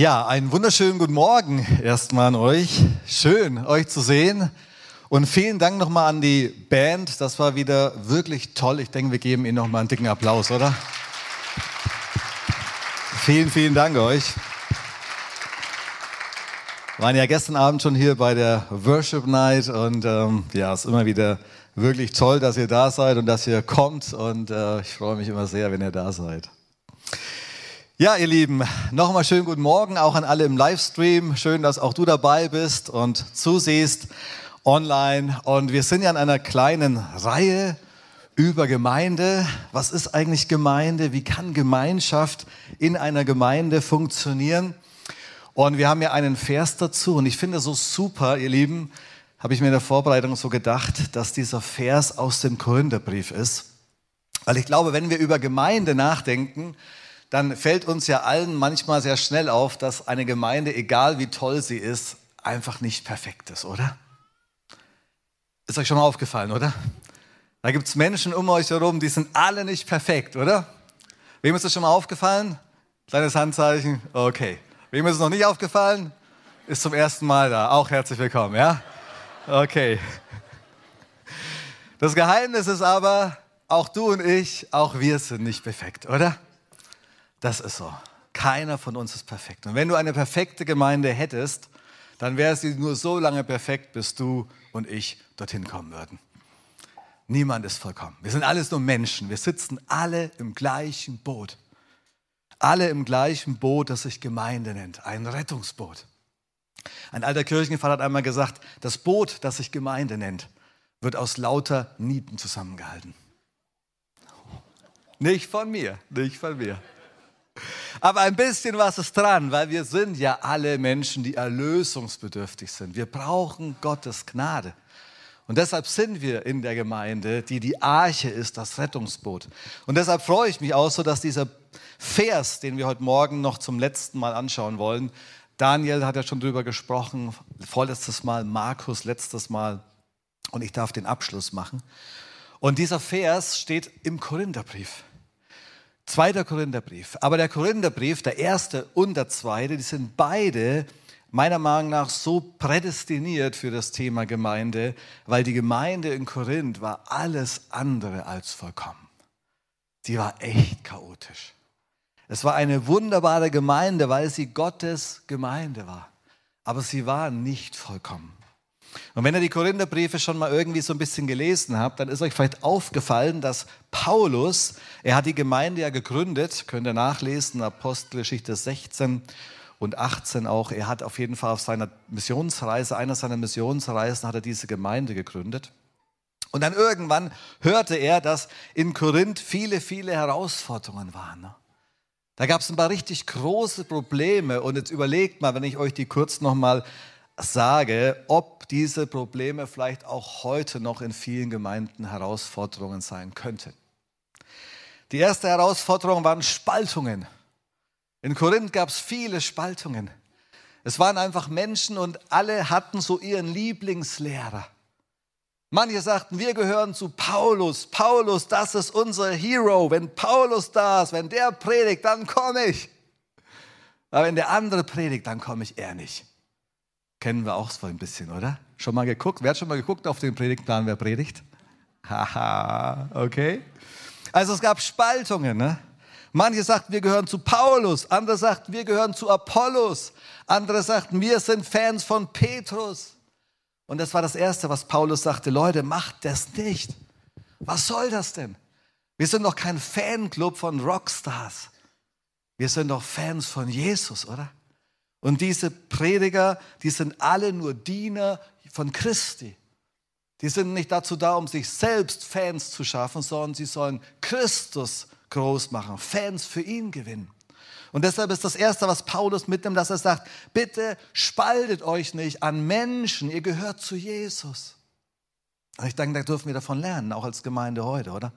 Ja, einen wunderschönen guten Morgen erstmal an euch. Schön, euch zu sehen. Und vielen Dank nochmal an die Band. Das war wieder wirklich toll. Ich denke, wir geben Ihnen nochmal einen dicken Applaus, oder? Vielen, vielen Dank euch. Wir waren ja gestern Abend schon hier bei der Worship Night und ähm, ja, es ist immer wieder wirklich toll, dass ihr da seid und dass ihr kommt und äh, ich freue mich immer sehr, wenn ihr da seid. Ja, ihr Lieben, nochmal schönen guten Morgen auch an alle im Livestream. Schön, dass auch du dabei bist und zusiehst online. Und wir sind ja in einer kleinen Reihe über Gemeinde. Was ist eigentlich Gemeinde? Wie kann Gemeinschaft in einer Gemeinde funktionieren? Und wir haben ja einen Vers dazu. Und ich finde so super, ihr Lieben, habe ich mir in der Vorbereitung so gedacht, dass dieser Vers aus dem Korintherbrief ist. Weil ich glaube, wenn wir über Gemeinde nachdenken, dann fällt uns ja allen manchmal sehr schnell auf, dass eine Gemeinde, egal wie toll sie ist, einfach nicht perfekt ist, oder? Ist euch schon mal aufgefallen, oder? Da gibt es Menschen um euch herum, die sind alle nicht perfekt, oder? Wem ist das schon mal aufgefallen? Kleines Handzeichen. Okay. Wem ist es noch nicht aufgefallen? Ist zum ersten Mal da. Auch herzlich willkommen, ja? Okay. Das Geheimnis ist aber, auch du und ich, auch wir sind nicht perfekt, oder? Das ist so. Keiner von uns ist perfekt. Und wenn du eine perfekte Gemeinde hättest, dann wäre sie nur so lange perfekt, bis du und ich dorthin kommen würden. Niemand ist vollkommen. Wir sind alles nur Menschen. Wir sitzen alle im gleichen Boot. Alle im gleichen Boot, das sich Gemeinde nennt. Ein Rettungsboot. Ein alter Kirchenvater hat einmal gesagt, das Boot, das sich Gemeinde nennt, wird aus lauter Nieten zusammengehalten. Nicht von mir, nicht von mir. Aber ein bisschen was ist dran, weil wir sind ja alle Menschen, die erlösungsbedürftig sind. Wir brauchen Gottes Gnade. Und deshalb sind wir in der Gemeinde, die die Arche ist, das Rettungsboot. Und deshalb freue ich mich auch so, dass dieser Vers, den wir heute Morgen noch zum letzten Mal anschauen wollen, Daniel hat ja schon drüber gesprochen, vorletztes Mal, Markus letztes Mal, und ich darf den Abschluss machen. Und dieser Vers steht im Korintherbrief. Zweiter Korintherbrief. Aber der Korintherbrief, der erste und der zweite, die sind beide meiner Meinung nach so prädestiniert für das Thema Gemeinde, weil die Gemeinde in Korinth war alles andere als vollkommen. Sie war echt chaotisch. Es war eine wunderbare Gemeinde, weil sie Gottes Gemeinde war. Aber sie war nicht vollkommen. Und wenn ihr die Korintherbriefe schon mal irgendwie so ein bisschen gelesen habt, dann ist euch vielleicht aufgefallen, dass Paulus, er hat die Gemeinde ja gegründet, könnt ihr nachlesen, Apostelgeschichte 16 und 18 auch. Er hat auf jeden Fall auf seiner Missionsreise, einer seiner Missionsreisen, hat er diese Gemeinde gegründet. Und dann irgendwann hörte er, dass in Korinth viele, viele Herausforderungen waren. Ne? Da gab es ein paar richtig große Probleme. Und jetzt überlegt mal, wenn ich euch die kurz nochmal sage, ob diese Probleme vielleicht auch heute noch in vielen Gemeinden Herausforderungen sein könnten. Die erste Herausforderung waren Spaltungen. In Korinth gab es viele Spaltungen. Es waren einfach Menschen und alle hatten so ihren Lieblingslehrer. Manche sagten, wir gehören zu Paulus. Paulus, das ist unser Hero. Wenn Paulus da ist, wenn der predigt, dann komme ich. Aber wenn der andere predigt, dann komme ich eher nicht. Kennen wir auch so ein bisschen, oder? Schon mal geguckt? Wer hat schon mal geguckt auf den Predigtplan, wer predigt? Haha, okay. Also es gab Spaltungen. Ne? Manche sagten, wir gehören zu Paulus, andere sagten, wir gehören zu Apollos, andere sagten, wir sind Fans von Petrus. Und das war das Erste, was Paulus sagte, Leute, macht das nicht. Was soll das denn? Wir sind doch kein Fanclub von Rockstars. Wir sind doch Fans von Jesus, oder? Und diese Prediger, die sind alle nur Diener von Christi. Die sind nicht dazu da, um sich selbst Fans zu schaffen, sondern sie sollen Christus groß machen, Fans für ihn gewinnen. Und deshalb ist das Erste, was Paulus mitnimmt, dass er sagt, bitte spaltet euch nicht an Menschen, ihr gehört zu Jesus. Und ich denke, da dürfen wir davon lernen, auch als Gemeinde heute, oder?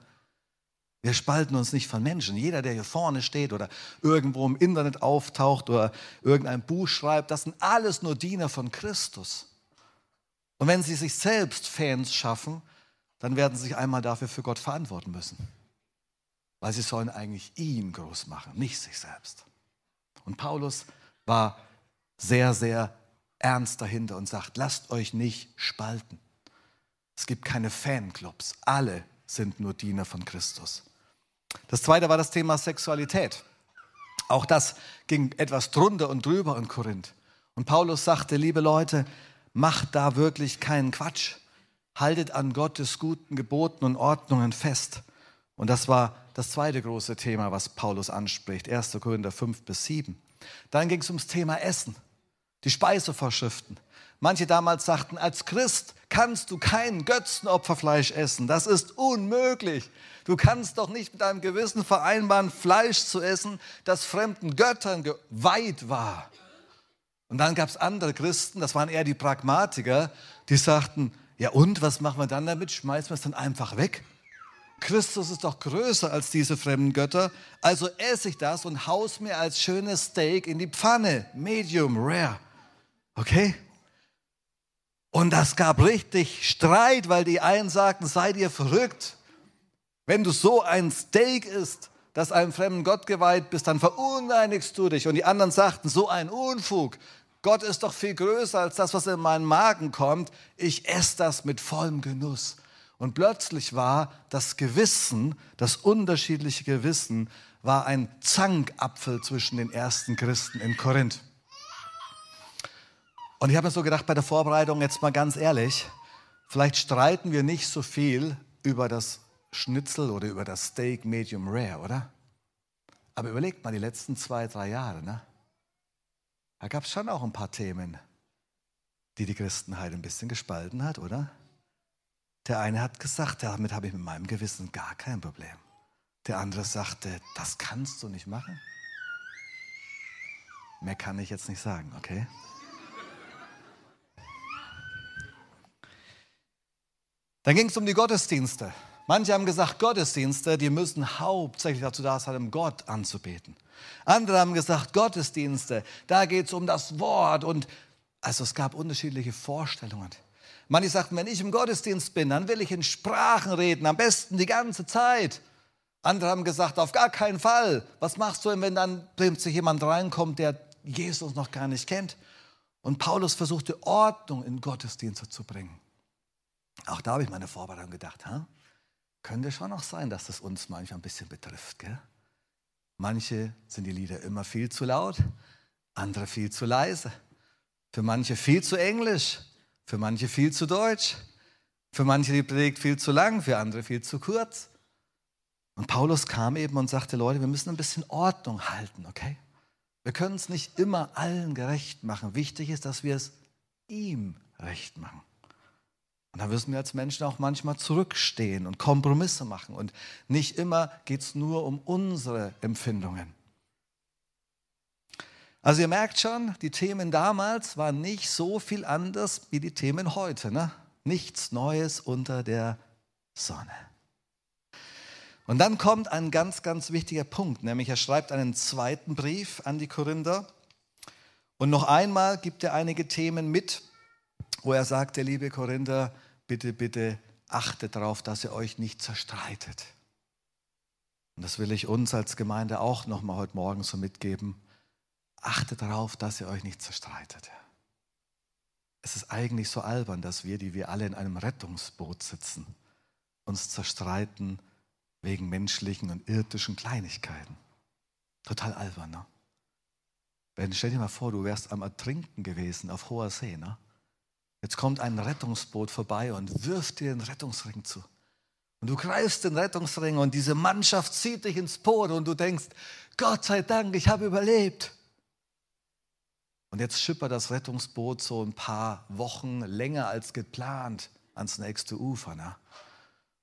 Wir spalten uns nicht von Menschen. Jeder, der hier vorne steht oder irgendwo im Internet auftaucht oder irgendein Buch schreibt, das sind alles nur Diener von Christus. Und wenn sie sich selbst Fans schaffen, dann werden sie sich einmal dafür für Gott verantworten müssen. Weil sie sollen eigentlich ihn groß machen, nicht sich selbst. Und Paulus war sehr, sehr ernst dahinter und sagt, lasst euch nicht spalten. Es gibt keine Fanclubs. Alle sind nur Diener von Christus. Das zweite war das Thema Sexualität. Auch das ging etwas drunter und drüber in Korinth. Und Paulus sagte, liebe Leute, macht da wirklich keinen Quatsch. Haltet an Gottes guten Geboten und Ordnungen fest. Und das war das zweite große Thema, was Paulus anspricht, 1. Korinther 5 bis 7. Dann ging es ums Thema Essen, die Speisevorschriften. Manche damals sagten, als Christ kannst du kein Götzenopferfleisch essen. Das ist unmöglich. Du kannst doch nicht mit deinem Gewissen vereinbaren, Fleisch zu essen, das fremden Göttern geweiht war. Und dann gab es andere Christen, das waren eher die Pragmatiker, die sagten, ja und, was machen wir dann damit? Schmeißen wir es dann einfach weg? Christus ist doch größer als diese fremden Götter, also esse ich das und haus mir als schönes Steak in die Pfanne, medium rare. Okay? Und das gab richtig Streit, weil die einen sagten, seid ihr verrückt? Wenn du so ein Steak isst, das einem fremden Gott geweiht bist, dann verunreinigst du dich. Und die anderen sagten, so ein Unfug. Gott ist doch viel größer als das, was in meinen Magen kommt. Ich esse das mit vollem Genuss. Und plötzlich war das Gewissen, das unterschiedliche Gewissen, war ein Zankapfel zwischen den ersten Christen in Korinth. Und ich habe mir so gedacht bei der Vorbereitung, jetzt mal ganz ehrlich, vielleicht streiten wir nicht so viel über das Schnitzel oder über das Steak Medium Rare, oder? Aber überlegt mal die letzten zwei, drei Jahre, ne? Da gab es schon auch ein paar Themen, die die Christenheit ein bisschen gespalten hat, oder? Der eine hat gesagt, damit habe ich mit meinem Gewissen gar kein Problem. Der andere sagte, das kannst du nicht machen. Mehr kann ich jetzt nicht sagen, okay? Dann ging es um die Gottesdienste. Manche haben gesagt, Gottesdienste, die müssen hauptsächlich dazu da sein, um Gott anzubeten. Andere haben gesagt, Gottesdienste, da geht es um das Wort. Und also es gab unterschiedliche Vorstellungen. Manche sagten, wenn ich im Gottesdienst bin, dann will ich in Sprachen reden, am besten die ganze Zeit. Andere haben gesagt, auf gar keinen Fall. Was machst du, wenn dann plötzlich jemand reinkommt, der Jesus noch gar nicht kennt? Und Paulus versuchte Ordnung in Gottesdienste zu bringen. Auch da habe ich meine Vorbereitung gedacht, ha? könnte schon auch sein, dass das uns manchmal ein bisschen betrifft. Gell? Manche sind die Lieder immer viel zu laut, andere viel zu leise. Für manche viel zu englisch, für manche viel zu deutsch. Für manche die Predigt viel zu lang, für andere viel zu kurz. Und Paulus kam eben und sagte, Leute, wir müssen ein bisschen Ordnung halten, okay? Wir können es nicht immer allen gerecht machen. Wichtig ist, dass wir es ihm recht machen. Und da müssen wir als Menschen auch manchmal zurückstehen und Kompromisse machen. Und nicht immer geht es nur um unsere Empfindungen. Also ihr merkt schon, die Themen damals waren nicht so viel anders wie die Themen heute. Ne? Nichts Neues unter der Sonne. Und dann kommt ein ganz, ganz wichtiger Punkt, nämlich er schreibt einen zweiten Brief an die Korinther. Und noch einmal gibt er einige Themen mit, wo er sagt, der liebe Korinther, bitte, bitte achtet darauf, dass ihr euch nicht zerstreitet. Und das will ich uns als Gemeinde auch nochmal heute Morgen so mitgeben. Achtet darauf, dass ihr euch nicht zerstreitet. Es ist eigentlich so albern, dass wir, die wir alle in einem Rettungsboot sitzen, uns zerstreiten wegen menschlichen und irdischen Kleinigkeiten. Total albern, ne? Wenn, stell dir mal vor, du wärst am Ertrinken gewesen auf hoher See, ne? Jetzt kommt ein Rettungsboot vorbei und wirft dir den Rettungsring zu. Und du greifst den Rettungsring und diese Mannschaft zieht dich ins Boot und du denkst, Gott sei Dank, ich habe überlebt. Und jetzt schippert das Rettungsboot so ein paar Wochen länger als geplant ans nächste Ufer. Ne?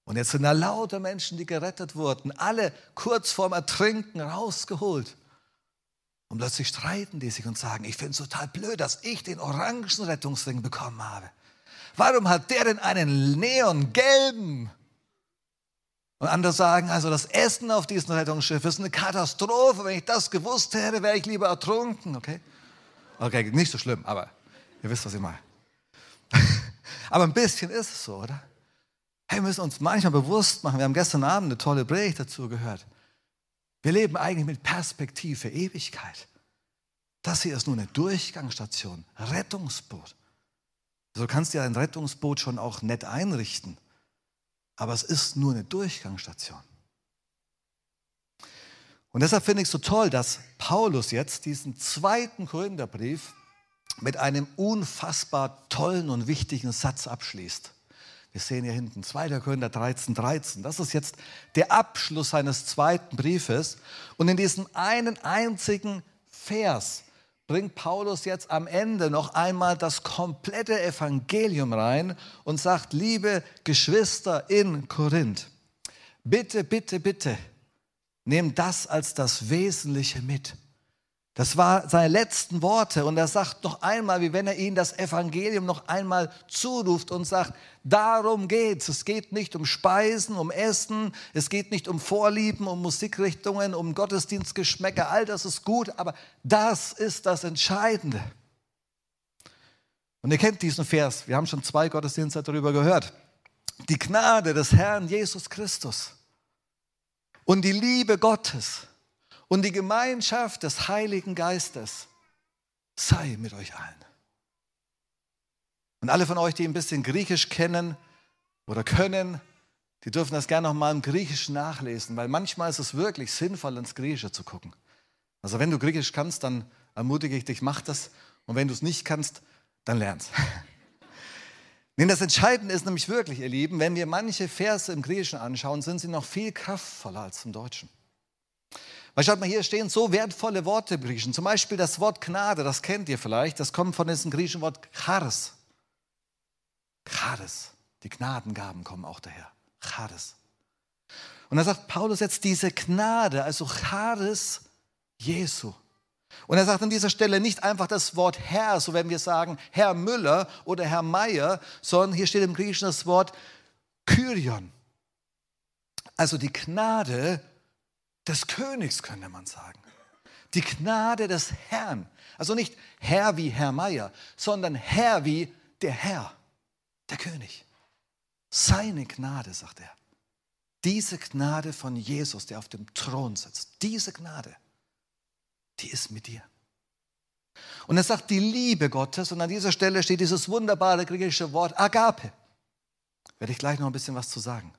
Und jetzt sind da lauter Menschen, die gerettet wurden, alle kurz vorm Ertrinken rausgeholt. Und plötzlich streiten die sich und sagen, ich finde es total blöd, dass ich den orangen Rettungsring bekommen habe. Warum hat der denn einen neongelben? Und andere sagen, also das Essen auf diesem Rettungsschiff ist eine Katastrophe. Wenn ich das gewusst hätte, wäre ich lieber ertrunken. Okay? Okay, nicht so schlimm, aber ihr wisst, was ich meine. aber ein bisschen ist es so, oder? Hey, wir müssen uns manchmal bewusst machen. Wir haben gestern Abend eine tolle Predigt dazu gehört. Wir leben eigentlich mit Perspektive Ewigkeit. Das hier ist nur eine Durchgangsstation, Rettungsboot. So kannst du ja ein Rettungsboot schon auch nett einrichten. Aber es ist nur eine Durchgangsstation. Und deshalb finde ich es so toll, dass Paulus jetzt diesen zweiten Korintherbrief mit einem unfassbar tollen und wichtigen Satz abschließt. Wir sehen hier hinten 2. Korinther 13, 13. Das ist jetzt der Abschluss seines zweiten Briefes. Und in diesem einen einzigen Vers bringt Paulus jetzt am Ende noch einmal das komplette Evangelium rein und sagt, liebe Geschwister in Korinth, bitte, bitte, bitte, nehmt das als das Wesentliche mit. Das war seine letzten Worte und er sagt noch einmal, wie wenn er ihnen das Evangelium noch einmal zuruft und sagt, darum geht's. Es geht nicht um Speisen, um Essen, es geht nicht um Vorlieben, um Musikrichtungen, um Gottesdienstgeschmäcker, all das ist gut, aber das ist das Entscheidende. Und ihr kennt diesen Vers, wir haben schon zwei Gottesdienste darüber gehört. Die Gnade des Herrn Jesus Christus und die Liebe Gottes und die Gemeinschaft des Heiligen Geistes sei mit euch allen. Und alle von euch, die ein bisschen Griechisch kennen oder können, die dürfen das gerne nochmal im Griechischen nachlesen, weil manchmal ist es wirklich sinnvoll, ins Griechische zu gucken. Also wenn du Griechisch kannst, dann ermutige ich dich, mach das. Und wenn du es nicht kannst, dann lern's. Denn das Entscheidende ist nämlich wirklich, ihr Lieben, wenn wir manche Verse im Griechischen anschauen, sind sie noch viel kraftvoller als im Deutschen. Weil schaut mal, hier stehen so wertvolle Worte im Griechischen. Zum Beispiel das Wort Gnade, das kennt ihr vielleicht. Das kommt von diesem griechischen Wort Charis. Charis. Die Gnadengaben kommen auch daher. Charis. Und da sagt Paulus jetzt diese Gnade, also Charis Jesu. Und er sagt an dieser Stelle nicht einfach das Wort Herr, so wenn wir sagen Herr Müller oder Herr Meier, sondern hier steht im Griechischen das Wort Kyrion. Also die Gnade des Königs, könnte man sagen. Die Gnade des Herrn. Also nicht Herr wie Herr Meier, sondern Herr wie der Herr, der König. Seine Gnade, sagt er. Diese Gnade von Jesus, der auf dem Thron sitzt, diese Gnade, die ist mit dir. Und er sagt die Liebe Gottes, und an dieser Stelle steht dieses wunderbare griechische Wort Agape. Werde ich gleich noch ein bisschen was zu sagen.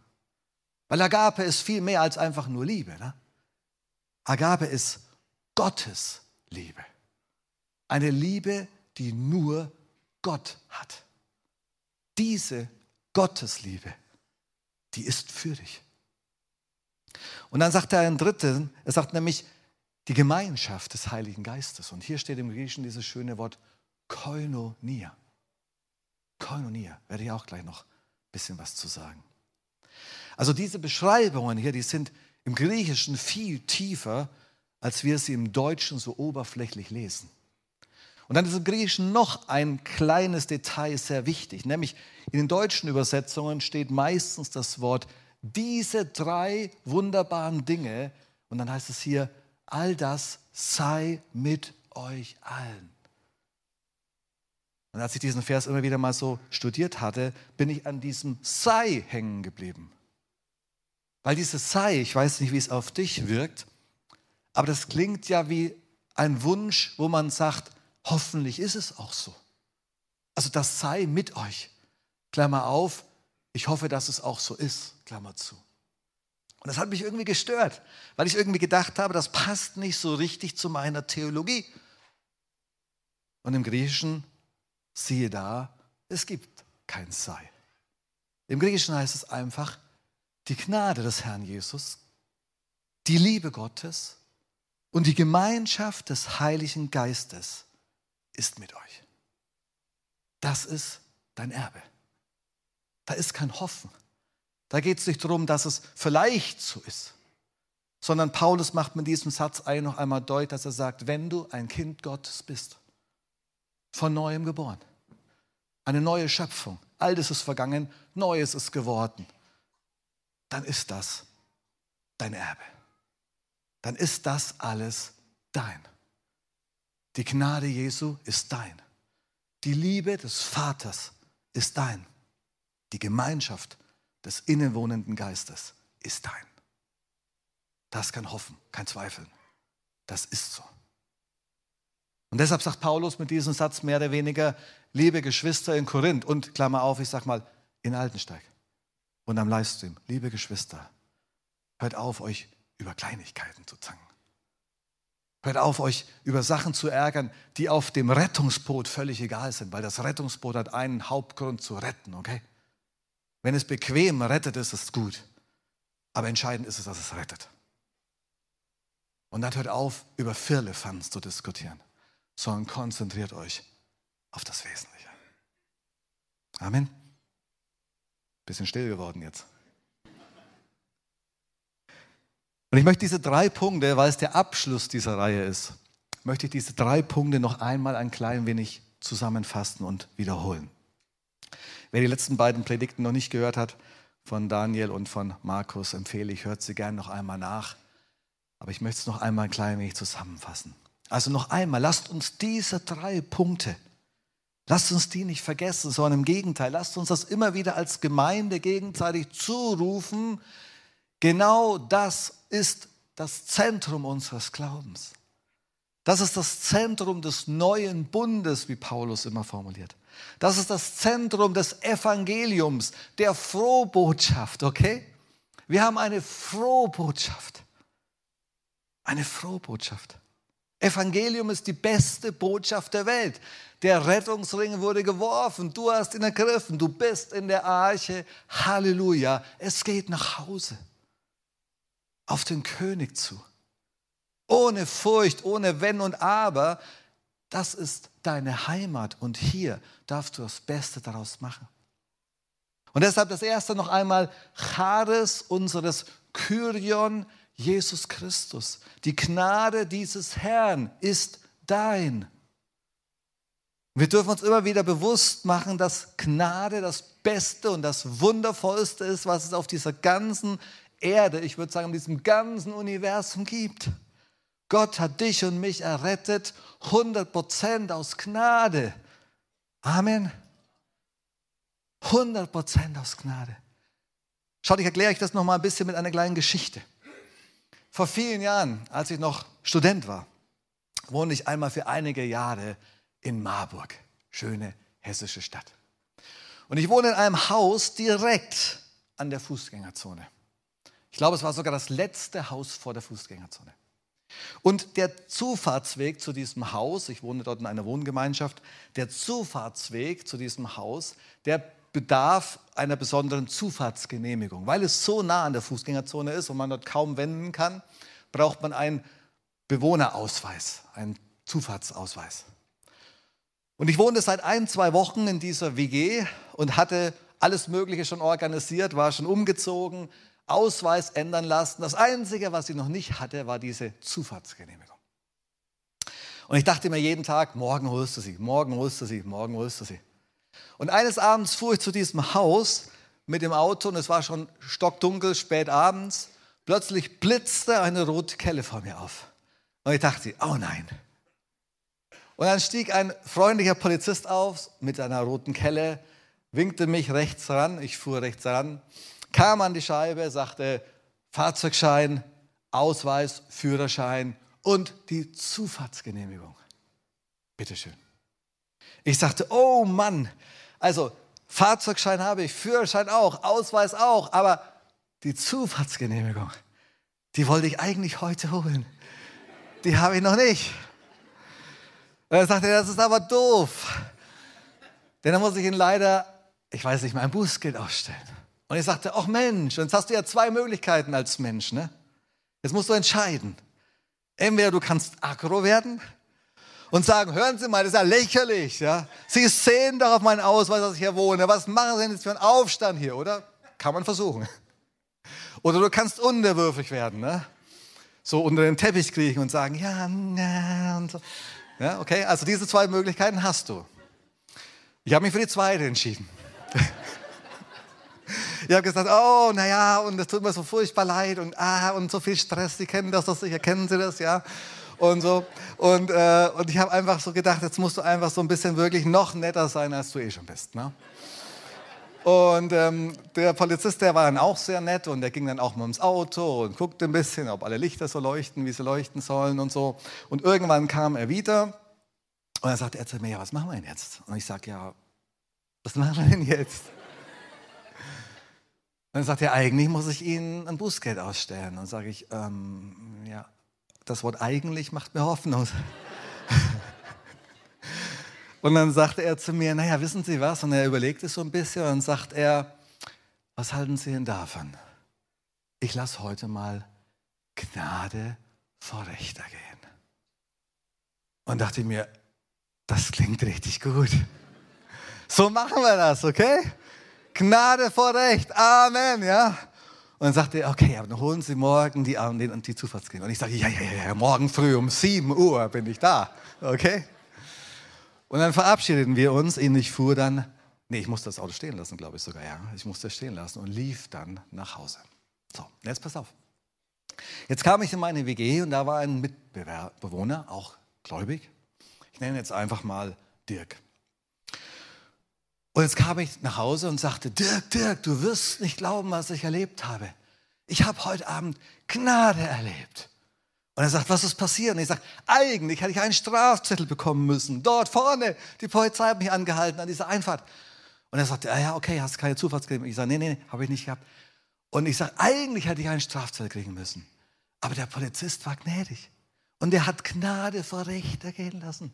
Weil Agape ist viel mehr als einfach nur Liebe. Ne? Agape ist Gottes Liebe. Eine Liebe, die nur Gott hat. Diese Gottesliebe, die ist für dich. Und dann sagt er einen dritten, er sagt nämlich die Gemeinschaft des Heiligen Geistes. Und hier steht im Griechischen dieses schöne Wort Koinonia. Koinonia, werde ich auch gleich noch ein bisschen was zu sagen. Also diese Beschreibungen hier, die sind im Griechischen viel tiefer, als wir sie im Deutschen so oberflächlich lesen. Und dann ist im Griechischen noch ein kleines Detail sehr wichtig, nämlich in den deutschen Übersetzungen steht meistens das Wort diese drei wunderbaren Dinge und dann heißt es hier, all das sei mit euch allen. Und als ich diesen Vers immer wieder mal so studiert hatte, bin ich an diesem sei hängen geblieben. Weil dieses sei, ich weiß nicht, wie es auf dich wirkt, aber das klingt ja wie ein Wunsch, wo man sagt, hoffentlich ist es auch so. Also das sei mit euch. Klammer auf, ich hoffe, dass es auch so ist. Klammer zu. Und das hat mich irgendwie gestört, weil ich irgendwie gedacht habe, das passt nicht so richtig zu meiner Theologie. Und im Griechischen, siehe da, es gibt kein Sei. Im Griechischen heißt es einfach, die Gnade des Herrn Jesus, die Liebe Gottes und die Gemeinschaft des Heiligen Geistes ist mit euch. Das ist dein Erbe. Da ist kein Hoffen. Da geht es nicht darum, dass es vielleicht so ist, sondern Paulus macht mit diesem Satz ein noch einmal deutlich, dass er sagt, wenn du ein Kind Gottes bist, von neuem geboren, eine neue Schöpfung, altes ist vergangen, neues ist geworden dann ist das dein Erbe. Dann ist das alles dein. Die Gnade Jesu ist dein. Die Liebe des Vaters ist dein. Die Gemeinschaft des innenwohnenden Geistes ist dein. Das kann hoffen, kein Zweifeln. Das ist so. Und deshalb sagt Paulus mit diesem Satz mehr oder weniger, liebe Geschwister in Korinth und Klammer auf, ich sag mal, in Altensteig und am Livestream, liebe Geschwister, hört auf, euch über Kleinigkeiten zu zanken. Hört auf, euch über Sachen zu ärgern, die auf dem Rettungsboot völlig egal sind, weil das Rettungsboot hat einen Hauptgrund zu retten, okay? Wenn es bequem rettet, ist es gut. Aber entscheidend ist es, dass es rettet. Und dann hört auf, über Firlefanz zu diskutieren, sondern konzentriert euch auf das Wesentliche. Amen. Bisschen still geworden jetzt. Und ich möchte diese drei Punkte, weil es der Abschluss dieser Reihe ist, möchte ich diese drei Punkte noch einmal ein klein wenig zusammenfassen und wiederholen. Wer die letzten beiden Predigten noch nicht gehört hat, von Daniel und von Markus, empfehle ich, hört sie gerne noch einmal nach. Aber ich möchte es noch einmal ein klein wenig zusammenfassen. Also noch einmal, lasst uns diese drei Punkte, lasst uns die nicht vergessen, sondern im Gegenteil, lasst uns das immer wieder als Gemeinde gegenseitig zurufen, Genau das ist das Zentrum unseres Glaubens. Das ist das Zentrum des neuen Bundes, wie Paulus immer formuliert. Das ist das Zentrum des Evangeliums, der Frohbotschaft, okay? Wir haben eine Frohbotschaft. Eine Frohbotschaft. Evangelium ist die beste Botschaft der Welt. Der Rettungsring wurde geworfen, du hast ihn ergriffen, du bist in der Arche. Halleluja, es geht nach Hause auf den König zu. Ohne Furcht, ohne Wenn und Aber. Das ist deine Heimat und hier darfst du das Beste daraus machen. Und deshalb das erste noch einmal, Charis unseres Kyrion Jesus Christus. Die Gnade dieses Herrn ist dein. Wir dürfen uns immer wieder bewusst machen, dass Gnade das Beste und das Wundervollste ist, was es auf dieser ganzen Erde, ich würde sagen, in diesem ganzen Universum gibt. Gott hat dich und mich errettet, 100% aus Gnade. Amen. 100% aus Gnade. Schaut, ich erkläre euch das noch mal ein bisschen mit einer kleinen Geschichte. Vor vielen Jahren, als ich noch Student war, wohnte ich einmal für einige Jahre in Marburg, schöne hessische Stadt. Und ich wohne in einem Haus direkt an der Fußgängerzone. Ich glaube, es war sogar das letzte Haus vor der Fußgängerzone. Und der Zufahrtsweg zu diesem Haus, ich wohne dort in einer Wohngemeinschaft, der Zufahrtsweg zu diesem Haus, der bedarf einer besonderen Zufahrtsgenehmigung. Weil es so nah an der Fußgängerzone ist und man dort kaum wenden kann, braucht man einen Bewohnerausweis, einen Zufahrtsausweis. Und ich wohnte seit ein, zwei Wochen in dieser WG und hatte alles Mögliche schon organisiert, war schon umgezogen, Ausweis ändern lassen. Das Einzige, was sie noch nicht hatte, war diese Zufahrtsgenehmigung. Und ich dachte mir jeden Tag, morgen holst du sie, morgen holst du sie, morgen holst du sie. Und eines Abends fuhr ich zu diesem Haus mit dem Auto und es war schon stockdunkel, spät abends. Plötzlich blitzte eine rote Kelle vor mir auf. Und ich dachte, oh nein. Und dann stieg ein freundlicher Polizist auf mit einer roten Kelle, winkte mich rechts ran, ich fuhr rechts ran kam an die Scheibe, sagte Fahrzeugschein, Ausweis, Führerschein und die Zufahrtsgenehmigung. Bitteschön. Ich sagte, oh Mann, also Fahrzeugschein habe ich, Führerschein auch, Ausweis auch, aber die Zufahrtsgenehmigung, die wollte ich eigentlich heute holen. Die habe ich noch nicht. Und er sagte, das ist aber doof. Denn dann muss ich ihn leider, ich weiß nicht, mein Bußgeld ausstellen. Und ich sagte, ach Mensch, jetzt hast du ja zwei Möglichkeiten als Mensch. Ne? Jetzt musst du entscheiden. Entweder du kannst aggro werden und sagen, hören Sie mal, das ist ja lächerlich. Ja? Sie sehen doch auf meinen Ausweis, dass ich hier wohne. Was machen Sie denn jetzt für einen Aufstand hier, oder? Kann man versuchen. Oder du kannst unterwürfig werden. Ne? So unter den Teppich kriechen und sagen, ja, na, und so. Ja, okay, also diese zwei Möglichkeiten hast du. Ich habe mich für die zweite entschieden. Ich habe gesagt, oh, naja, und es tut mir so furchtbar leid und, ah, und so viel Stress, Sie kennen das doch sicher, kennen Sie das, ja? Und so. Und, äh, und ich habe einfach so gedacht, jetzt musst du einfach so ein bisschen wirklich noch netter sein, als du eh schon bist. Ne? Und ähm, der Polizist, der war dann auch sehr nett und der ging dann auch mal ins Auto und guckte ein bisschen, ob alle Lichter so leuchten, wie sie leuchten sollen und so. Und irgendwann kam er wieder Und dann sagte er zu mir, ja, was machen wir denn jetzt? Und ich sage, ja, was machen wir denn jetzt? Und dann sagt er, eigentlich muss ich Ihnen ein Bußgeld ausstellen. Und sage ich, ähm, ja, das Wort eigentlich macht mir Hoffnung. Und dann sagte er zu mir, naja, wissen Sie was? Und er überlegte so ein bisschen und dann sagt er, was halten Sie denn davon? Ich lasse heute mal Gnade vor Rechter gehen. Und dachte mir, das klingt richtig gut. So machen wir das, okay? Gnade vor Recht. Amen, ja. Und dann sagte er, okay, aber dann holen Sie morgen die, die, die Zufahrtsklingel. Und ich sage, ja, ja, ja, morgen früh um 7 Uhr bin ich da. Okay? Und dann verabschiedeten wir uns. Ich fuhr dann, nee, ich musste das Auto stehen lassen, glaube ich sogar, ja. Ich musste es stehen lassen und lief dann nach Hause. So, jetzt pass auf. Jetzt kam ich in meine WG und da war ein Mitbewohner, auch gläubig. Ich nenne jetzt einfach mal Dirk. Und jetzt kam ich nach Hause und sagte, Dirk, Dirk, du wirst nicht glauben, was ich erlebt habe. Ich habe heute Abend Gnade erlebt. Und er sagt, was ist passiert? Und ich sage, eigentlich hätte ich einen Strafzettel bekommen müssen. Dort vorne, die Polizei hat mich angehalten an dieser Einfahrt. Und er sagt, ja, ja, okay, hast keine Zufallsgelegenheit. Ich sage, nee, nee, habe ich nicht gehabt. Und ich sage, eigentlich hätte ich einen Strafzettel kriegen müssen. Aber der Polizist war gnädig. Und der hat Gnade vor Recht ergehen lassen.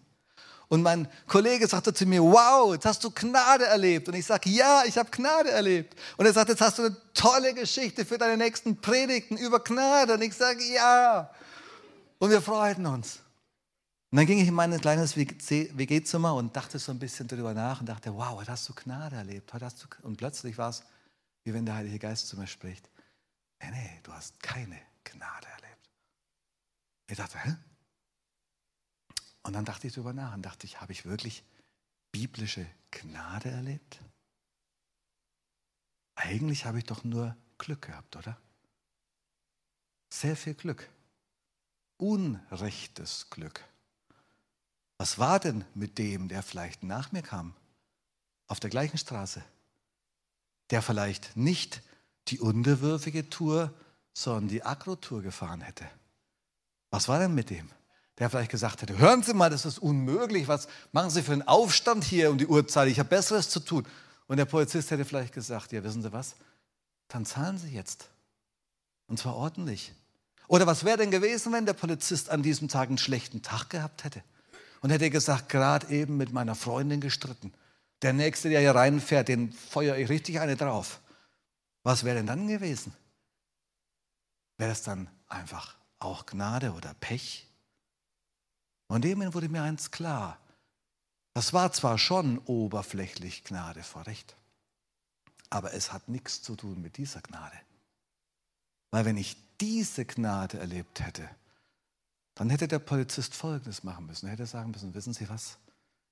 Und mein Kollege sagte zu mir, wow, jetzt hast du Gnade erlebt. Und ich sage, ja, ich habe Gnade erlebt. Und er sagt, jetzt hast du eine tolle Geschichte für deine nächsten Predigten über Gnade. Und ich sage, ja. Und wir freuten uns. Und dann ging ich in mein kleines WG-Zimmer und dachte so ein bisschen darüber nach und dachte, wow, heute hast du Gnade erlebt. Heute hast du und plötzlich war es, wie wenn der Heilige Geist zu mir spricht. Nee, nee, du hast keine Gnade erlebt. Ich dachte, hä? Und dann dachte ich darüber nach und dachte ich, habe ich wirklich biblische Gnade erlebt? Eigentlich habe ich doch nur Glück gehabt, oder? Sehr viel Glück. Unrechtes Glück. Was war denn mit dem, der vielleicht nach mir kam, auf der gleichen Straße, der vielleicht nicht die unterwürfige Tour, sondern die Agro-Tour gefahren hätte? Was war denn mit dem? der vielleicht gesagt hätte, hören Sie mal, das ist unmöglich, was machen Sie für einen Aufstand hier um die Uhrzeit, ich habe Besseres zu tun. Und der Polizist hätte vielleicht gesagt, ja, wissen Sie was, dann zahlen Sie jetzt. Und zwar ordentlich. Oder was wäre denn gewesen, wenn der Polizist an diesem Tag einen schlechten Tag gehabt hätte? Und hätte gesagt, gerade eben mit meiner Freundin gestritten. Der Nächste, der hier reinfährt, den feuere ich richtig eine drauf. Was wäre denn dann gewesen? Wäre es dann einfach auch Gnade oder Pech? Und dem wurde mir eins klar. Das war zwar schon oberflächlich Gnade vor Recht, aber es hat nichts zu tun mit dieser Gnade. Weil wenn ich diese Gnade erlebt hätte, dann hätte der Polizist Folgendes machen müssen. Er hätte sagen müssen, wissen Sie was,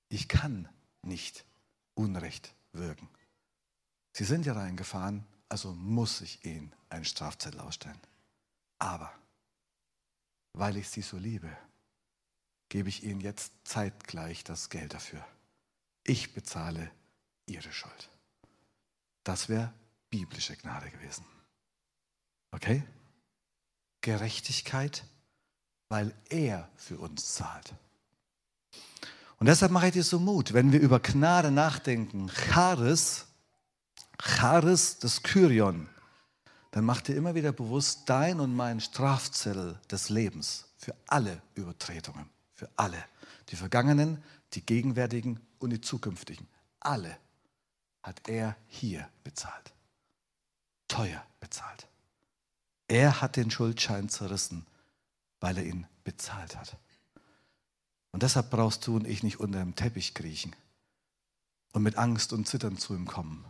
ich kann nicht Unrecht wirken. Sie sind ja reingefahren, also muss ich Ihnen einen Strafzettel ausstellen. Aber weil ich Sie so liebe, gebe ich Ihnen jetzt zeitgleich das Geld dafür. Ich bezahle Ihre Schuld. Das wäre biblische Gnade gewesen. Okay? Gerechtigkeit, weil er für uns zahlt. Und deshalb mache ich dir so Mut, wenn wir über Gnade nachdenken, Charis, Charis des Kyrion, dann mach dir immer wieder bewusst dein und mein Strafzettel des Lebens für alle Übertretungen für alle. Die vergangenen, die gegenwärtigen und die zukünftigen. Alle hat er hier bezahlt. Teuer bezahlt. Er hat den Schuldschein zerrissen, weil er ihn bezahlt hat. Und deshalb brauchst du und ich nicht unter dem Teppich kriechen und mit Angst und Zittern zu ihm kommen,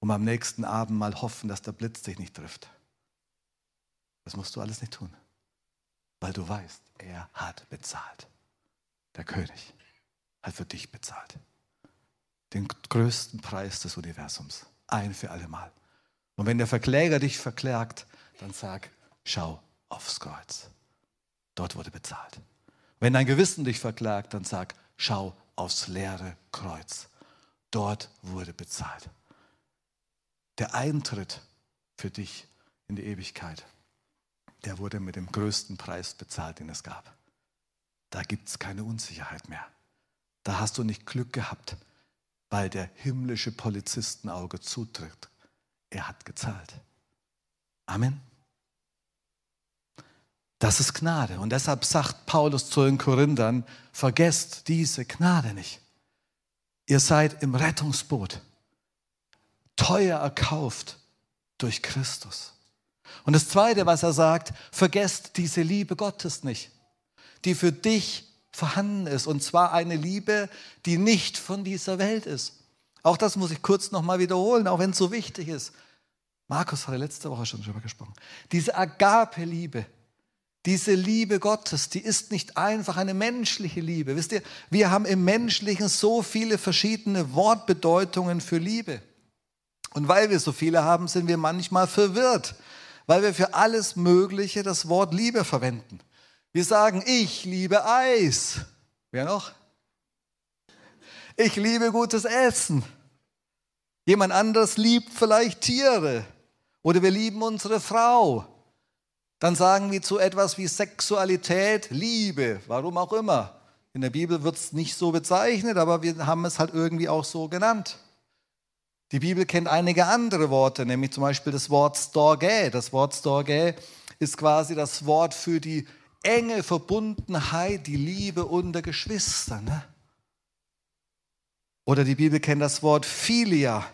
um am nächsten Abend mal hoffen, dass der Blitz dich nicht trifft. Das musst du alles nicht tun, weil du weißt, er hat bezahlt. Der König hat für dich bezahlt. Den größten Preis des Universums. Ein für alle Mal. Und wenn der Verkläger dich verklagt, dann sag, schau aufs Kreuz. Dort wurde bezahlt. Wenn dein Gewissen dich verklagt, dann sag, schau aufs leere Kreuz. Dort wurde bezahlt. Der Eintritt für dich in die Ewigkeit der wurde mit dem größten Preis bezahlt, den es gab. Da gibt es keine Unsicherheit mehr. da hast du nicht Glück gehabt, weil der himmlische Polizistenauge zutritt. Er hat gezahlt. Amen. Das ist Gnade. Und deshalb sagt Paulus zu den Korinthern, vergesst diese Gnade nicht. Ihr seid im Rettungsboot, teuer erkauft durch Christus. Und das Zweite, was er sagt, vergesst diese Liebe Gottes nicht, die für dich vorhanden ist. Und zwar eine Liebe, die nicht von dieser Welt ist. Auch das muss ich kurz nochmal wiederholen, auch wenn es so wichtig ist. Markus hatte letzte Woche schon darüber gesprochen. Diese Agape-Liebe, diese Liebe Gottes, die ist nicht einfach eine menschliche Liebe. Wisst ihr, wir haben im Menschlichen so viele verschiedene Wortbedeutungen für Liebe. Und weil wir so viele haben, sind wir manchmal verwirrt, weil wir für alles Mögliche das Wort Liebe verwenden. Wir sagen, ich liebe Eis. Wer noch? Ich liebe gutes Essen. Jemand anderes liebt vielleicht Tiere. Oder wir lieben unsere Frau. Dann sagen wir zu etwas wie Sexualität Liebe, warum auch immer. In der Bibel wird es nicht so bezeichnet, aber wir haben es halt irgendwie auch so genannt. Die Bibel kennt einige andere Worte, nämlich zum Beispiel das Wort Storge. Das Wort Storge ist quasi das Wort für die enge Verbundenheit, die Liebe unter Geschwistern. Ne? Oder die Bibel kennt das Wort Philia.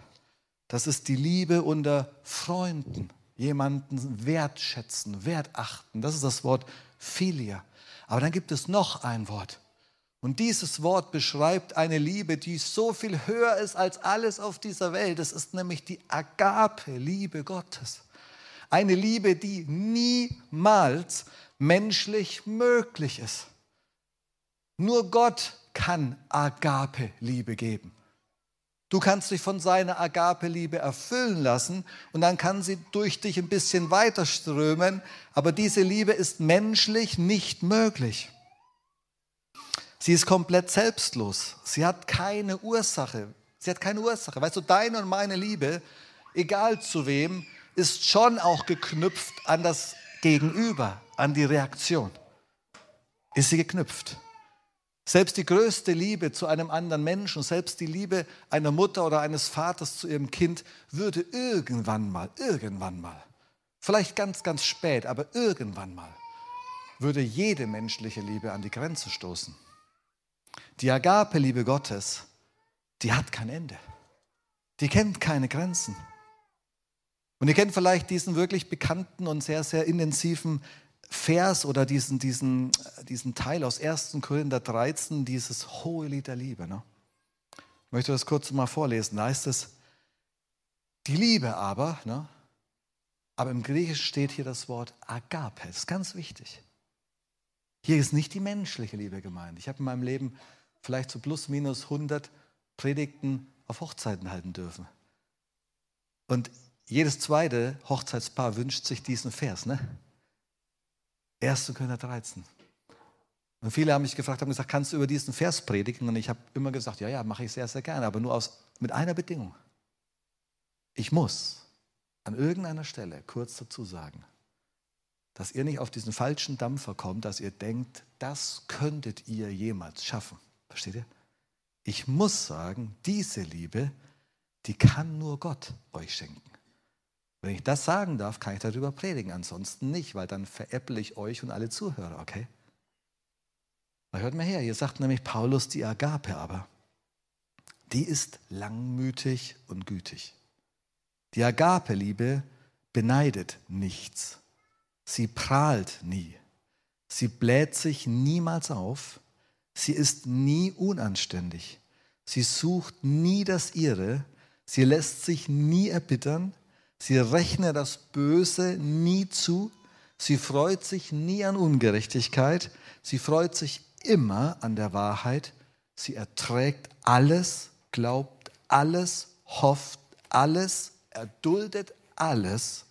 Das ist die Liebe unter Freunden. Jemanden wertschätzen, wertachten. Das ist das Wort Philia. Aber dann gibt es noch ein Wort. Und dieses Wort beschreibt eine Liebe, die so viel höher ist als alles auf dieser Welt. Es ist nämlich die Agape, Liebe Gottes. Eine Liebe, die niemals menschlich möglich ist. Nur Gott kann Agape-Liebe geben. Du kannst dich von seiner Agape-Liebe erfüllen lassen und dann kann sie durch dich ein bisschen weiter strömen, aber diese Liebe ist menschlich nicht möglich. Sie ist komplett selbstlos. Sie hat keine Ursache. Sie hat keine Ursache. Weißt du, deine und meine Liebe, egal zu wem, ist schon auch geknüpft an das Gegenüber, an die Reaktion. Ist sie geknüpft. Selbst die größte Liebe zu einem anderen Menschen, selbst die Liebe einer Mutter oder eines Vaters zu ihrem Kind würde irgendwann mal, irgendwann mal, vielleicht ganz, ganz spät, aber irgendwann mal, würde jede menschliche Liebe an die Grenze stoßen. Die Agape-Liebe Gottes, die hat kein Ende. Die kennt keine Grenzen. Und ihr kennt vielleicht diesen wirklich bekannten und sehr, sehr intensiven Vers oder diesen, diesen, diesen Teil aus 1. Korinther 13, dieses hohe Lied der Liebe. Ne? Ich möchte das kurz mal vorlesen. Da heißt es, die Liebe aber, ne? aber im Griechischen steht hier das Wort Agape. Das ist ganz wichtig. Hier ist nicht die menschliche Liebe gemeint. Ich habe in meinem Leben vielleicht so plus minus 100 Predigten auf Hochzeiten halten dürfen. Und jedes zweite Hochzeitspaar wünscht sich diesen Vers. Ne? 1. Korinther 13. Und viele haben mich gefragt, haben gesagt, kannst du über diesen Vers predigen? Und ich habe immer gesagt, ja, ja, mache ich sehr, sehr gerne, aber nur aus, mit einer Bedingung. Ich muss an irgendeiner Stelle kurz dazu sagen, dass ihr nicht auf diesen falschen Dampfer kommt, dass ihr denkt, das könntet ihr jemals schaffen. Versteht ihr? Ich muss sagen, diese Liebe, die kann nur Gott euch schenken. Wenn ich das sagen darf, kann ich darüber predigen. Ansonsten nicht, weil dann veräpple ich euch und alle Zuhörer, okay? Aber hört mal her, hier sagt nämlich Paulus die Agape aber. Die ist langmütig und gütig. Die Agape-Liebe beneidet nichts. Sie prahlt nie. Sie bläht sich niemals auf. Sie ist nie unanständig. Sie sucht nie das Ihre. Sie lässt sich nie erbittern. Sie rechnet das Böse nie zu. Sie freut sich nie an Ungerechtigkeit. Sie freut sich immer an der Wahrheit. Sie erträgt alles, glaubt alles, hofft alles, erduldet alles.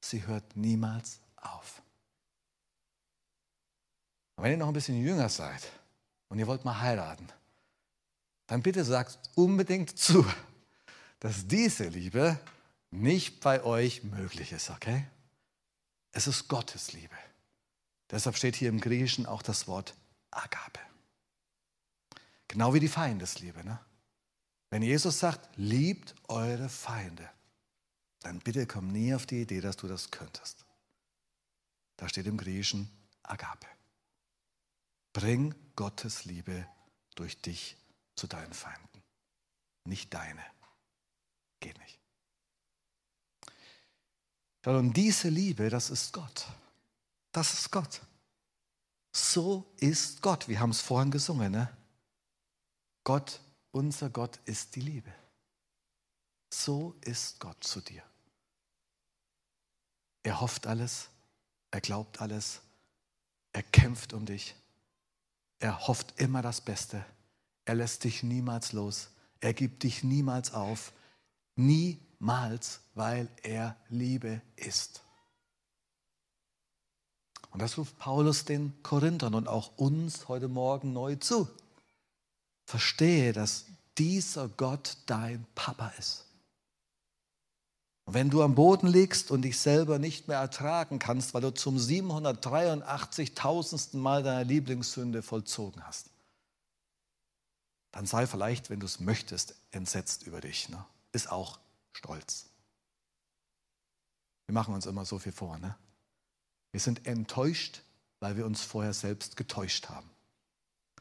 Sie hört niemals auf. Und wenn ihr noch ein bisschen jünger seid und ihr wollt mal heiraten, dann bitte sagt unbedingt zu, dass diese Liebe nicht bei euch möglich ist, okay? Es ist Gottes Liebe. Deshalb steht hier im Griechischen auch das Wort Agape. Genau wie die Feindesliebe. Ne? Wenn Jesus sagt, liebt eure Feinde, dann bitte komm nie auf die Idee, dass du das könntest. Da steht im Griechischen Agape. Bring Gottes Liebe durch dich zu deinen Feinden, nicht deine. Geht nicht. Und diese Liebe, das ist Gott. Das ist Gott. So ist Gott. Wir haben es vorhin gesungen. Ne? Gott, unser Gott ist die Liebe. So ist Gott zu dir. Er hofft alles, er glaubt alles, er kämpft um dich, er hofft immer das Beste, er lässt dich niemals los, er gibt dich niemals auf, niemals, weil er Liebe ist. Und das ruft Paulus den Korinthern und auch uns heute Morgen neu zu. Verstehe, dass dieser Gott dein Papa ist. Und wenn du am Boden liegst und dich selber nicht mehr ertragen kannst, weil du zum 783.000. Mal deine Lieblingssünde vollzogen hast, dann sei vielleicht, wenn du es möchtest, entsetzt über dich. Ne? Ist auch stolz. Wir machen uns immer so viel vor. Ne? Wir sind enttäuscht, weil wir uns vorher selbst getäuscht haben.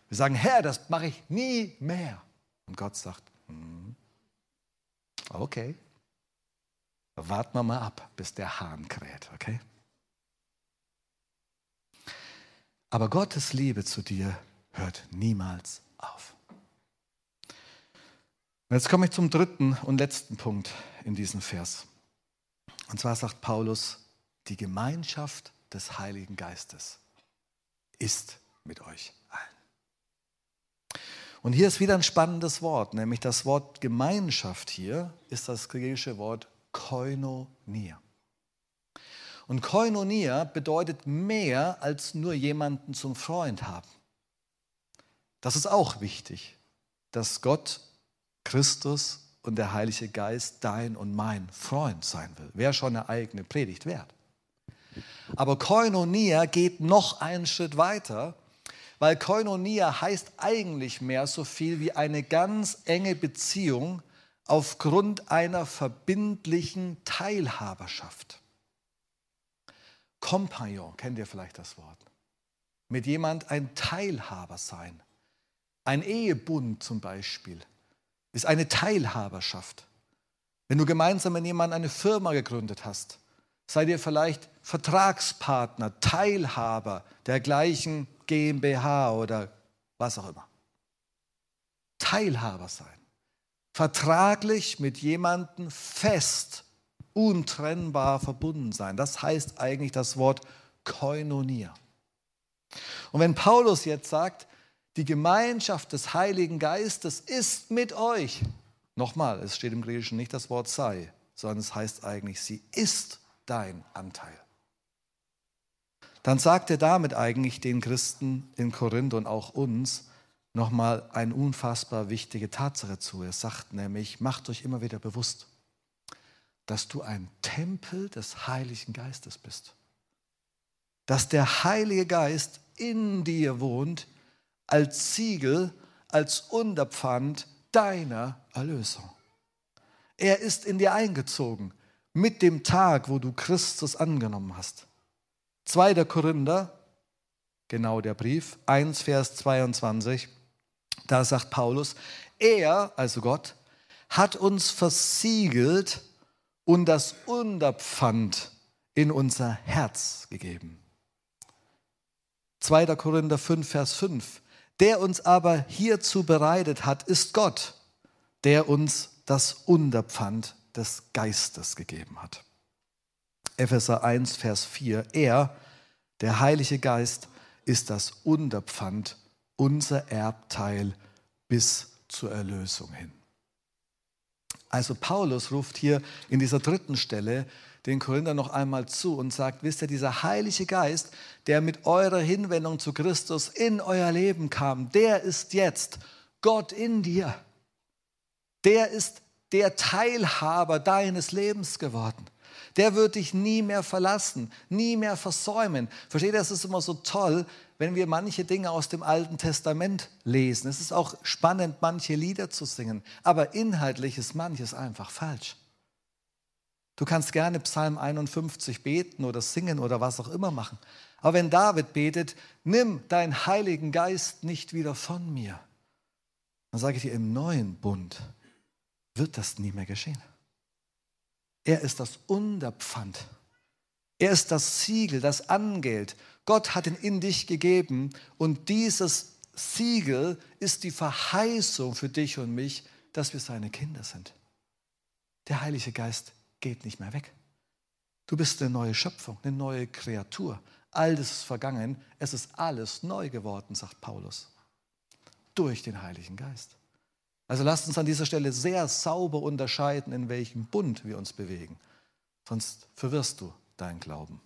Wir sagen, Herr, das mache ich nie mehr. Und Gott sagt, hm, okay, warten wir mal ab, bis der Hahn kräht, okay? Aber Gottes Liebe zu dir hört niemals auf. Und jetzt komme ich zum dritten und letzten Punkt in diesem Vers. Und zwar sagt Paulus, die Gemeinschaft des Heiligen Geistes ist mit euch allen. Und hier ist wieder ein spannendes Wort, nämlich das Wort Gemeinschaft hier ist das griechische Wort Koinonia. Und Koinonia bedeutet mehr als nur jemanden zum Freund haben. Das ist auch wichtig, dass Gott, Christus und der Heilige Geist dein und mein Freund sein will. Wäre schon eine eigene Predigt wert. Aber Koinonia geht noch einen Schritt weiter, weil Koinonia heißt eigentlich mehr so viel wie eine ganz enge Beziehung aufgrund einer verbindlichen Teilhaberschaft. Kompagnon, kennt ihr vielleicht das Wort? Mit jemand ein Teilhaber sein. Ein Ehebund zum Beispiel ist eine Teilhaberschaft. Wenn du gemeinsam mit jemandem eine Firma gegründet hast, seid ihr vielleicht Vertragspartner, Teilhaber der gleichen GmbH oder was auch immer. Teilhaber sein. Vertraglich mit jemandem fest, untrennbar verbunden sein. Das heißt eigentlich das Wort Koinonia. Und wenn Paulus jetzt sagt, die Gemeinschaft des Heiligen Geistes ist mit euch, nochmal, es steht im Griechischen nicht das Wort sei, sondern es heißt eigentlich, sie ist dein Anteil. Dann sagt er damit eigentlich den Christen in Korinth und auch uns nochmal eine unfassbar wichtige Tatsache zu. Er sagt nämlich, macht euch immer wieder bewusst, dass du ein Tempel des Heiligen Geistes bist. Dass der Heilige Geist in dir wohnt als Siegel, als Unterpfand deiner Erlösung. Er ist in dir eingezogen mit dem Tag, wo du Christus angenommen hast. 2. Korinther, genau der Brief, 1 Vers 22, da sagt Paulus, er, also Gott, hat uns versiegelt und das Unterpfand in unser Herz gegeben. 2. Korinther 5, Vers 5. Der uns aber hierzu bereitet hat, ist Gott, der uns das Unterpfand des Geistes gegeben hat. Epheser 1, Vers 4. Er, der Heilige Geist, ist das Unterpfand, unser Erbteil bis zur Erlösung hin. Also Paulus ruft hier in dieser dritten Stelle den Korinther noch einmal zu und sagt, wisst ihr, dieser Heilige Geist, der mit eurer Hinwendung zu Christus in euer Leben kam, der ist jetzt Gott in dir. Der ist der Teilhaber deines Lebens geworden. Der wird dich nie mehr verlassen, nie mehr versäumen. Versteht ihr, das ist immer so toll, wenn wir manche Dinge aus dem Alten Testament lesen. Es ist auch spannend, manche Lieder zu singen, aber inhaltlich ist manches einfach falsch. Du kannst gerne Psalm 51 beten oder singen oder was auch immer machen. Aber wenn David betet, nimm deinen Heiligen Geist nicht wieder von mir, dann sage ich dir, im neuen Bund wird das nie mehr geschehen. Er ist das Unterpfand. Er ist das Siegel, das Angeld. Gott hat ihn in dich gegeben und dieses Siegel ist die Verheißung für dich und mich, dass wir seine Kinder sind. Der Heilige Geist geht nicht mehr weg. Du bist eine neue Schöpfung, eine neue Kreatur. Alles ist vergangen, es ist alles neu geworden, sagt Paulus. Durch den Heiligen Geist. Also lasst uns an dieser Stelle sehr sauber unterscheiden, in welchem Bund wir uns bewegen. Sonst verwirrst du deinen Glauben.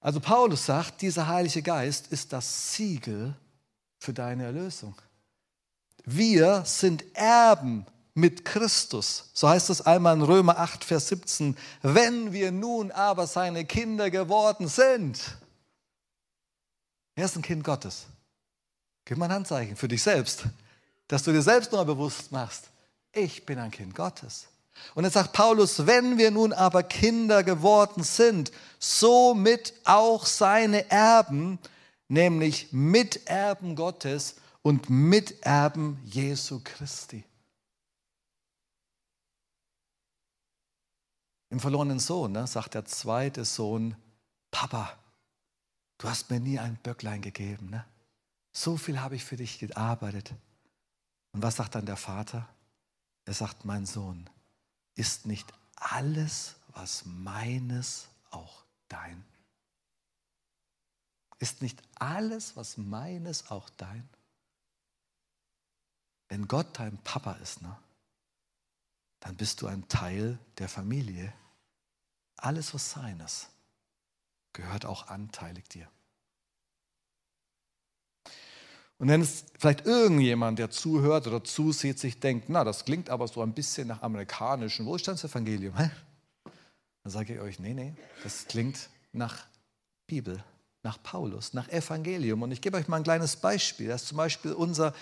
Also Paulus sagt, dieser Heilige Geist ist das Siegel für deine Erlösung. Wir sind Erben mit Christus. So heißt es einmal in Römer 8, Vers 17. Wenn wir nun aber seine Kinder geworden sind. Er ist ein Kind Gottes. Gib mal ein Handzeichen für dich selbst, dass du dir selbst nur bewusst machst, ich bin ein Kind Gottes. Und jetzt sagt Paulus, wenn wir nun aber Kinder geworden sind, somit auch seine Erben, nämlich Miterben Gottes und Miterben Jesu Christi. Im verlorenen Sohn ne, sagt der zweite Sohn, Papa, du hast mir nie ein Böcklein gegeben. Ne? So viel habe ich für dich gearbeitet. Und was sagt dann der Vater? Er sagt, mein Sohn, ist nicht alles, was meines, auch dein? Ist nicht alles, was meines, auch dein? Wenn Gott dein Papa ist, ne, dann bist du ein Teil der Familie. Alles, was seines, gehört auch anteilig dir. Und wenn es vielleicht irgendjemand, der zuhört oder zusieht, sich denkt, na, das klingt aber so ein bisschen nach amerikanischem Wohlstandsevangelium, hä? dann sage ich euch, nee, nee, das klingt nach Bibel, nach Paulus, nach Evangelium. Und ich gebe euch mal ein kleines Beispiel. Das ist zum Beispiel unser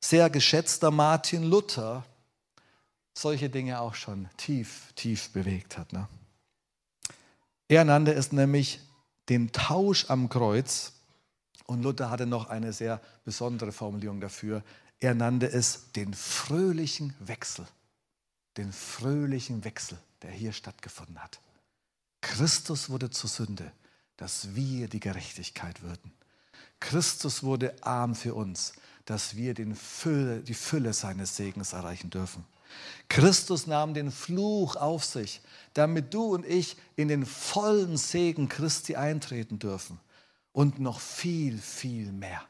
sehr geschätzter Martin Luther solche Dinge auch schon tief, tief bewegt hat. Ne? Er nannte es nämlich den Tausch am Kreuz und Luther hatte noch eine sehr besondere Formulierung dafür. Er nannte es den fröhlichen Wechsel. Den fröhlichen Wechsel, der hier stattgefunden hat. Christus wurde zur Sünde, dass wir die Gerechtigkeit würden. Christus wurde arm für uns, dass wir Fülle, die Fülle seines Segens erreichen dürfen. Christus nahm den Fluch auf sich, damit du und ich in den vollen Segen Christi eintreten dürfen und noch viel, viel mehr.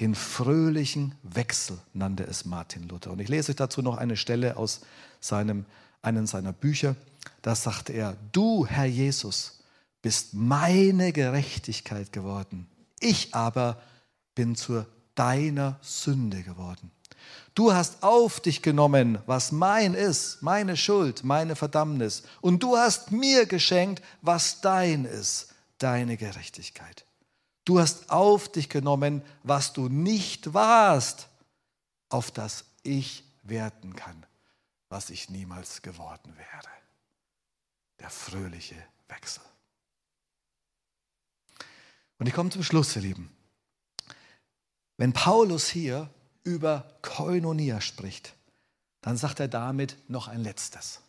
Den fröhlichen Wechsel nannte es Martin Luther. Und ich lese euch dazu noch eine Stelle aus seinem, einem seiner Bücher. Da sagte er, du, Herr Jesus, bist meine Gerechtigkeit geworden. Ich aber bin zur deiner Sünde geworden. Du hast auf dich genommen, was mein ist, meine Schuld, meine Verdammnis. Und du hast mir geschenkt, was dein ist, deine Gerechtigkeit. Du hast auf dich genommen, was du nicht warst, auf das ich werten kann, was ich niemals geworden wäre. Der fröhliche Wechsel. Und ich komme zum Schluss, ihr Lieben. Wenn Paulus hier über Koinonia spricht, dann sagt er damit noch ein letztes.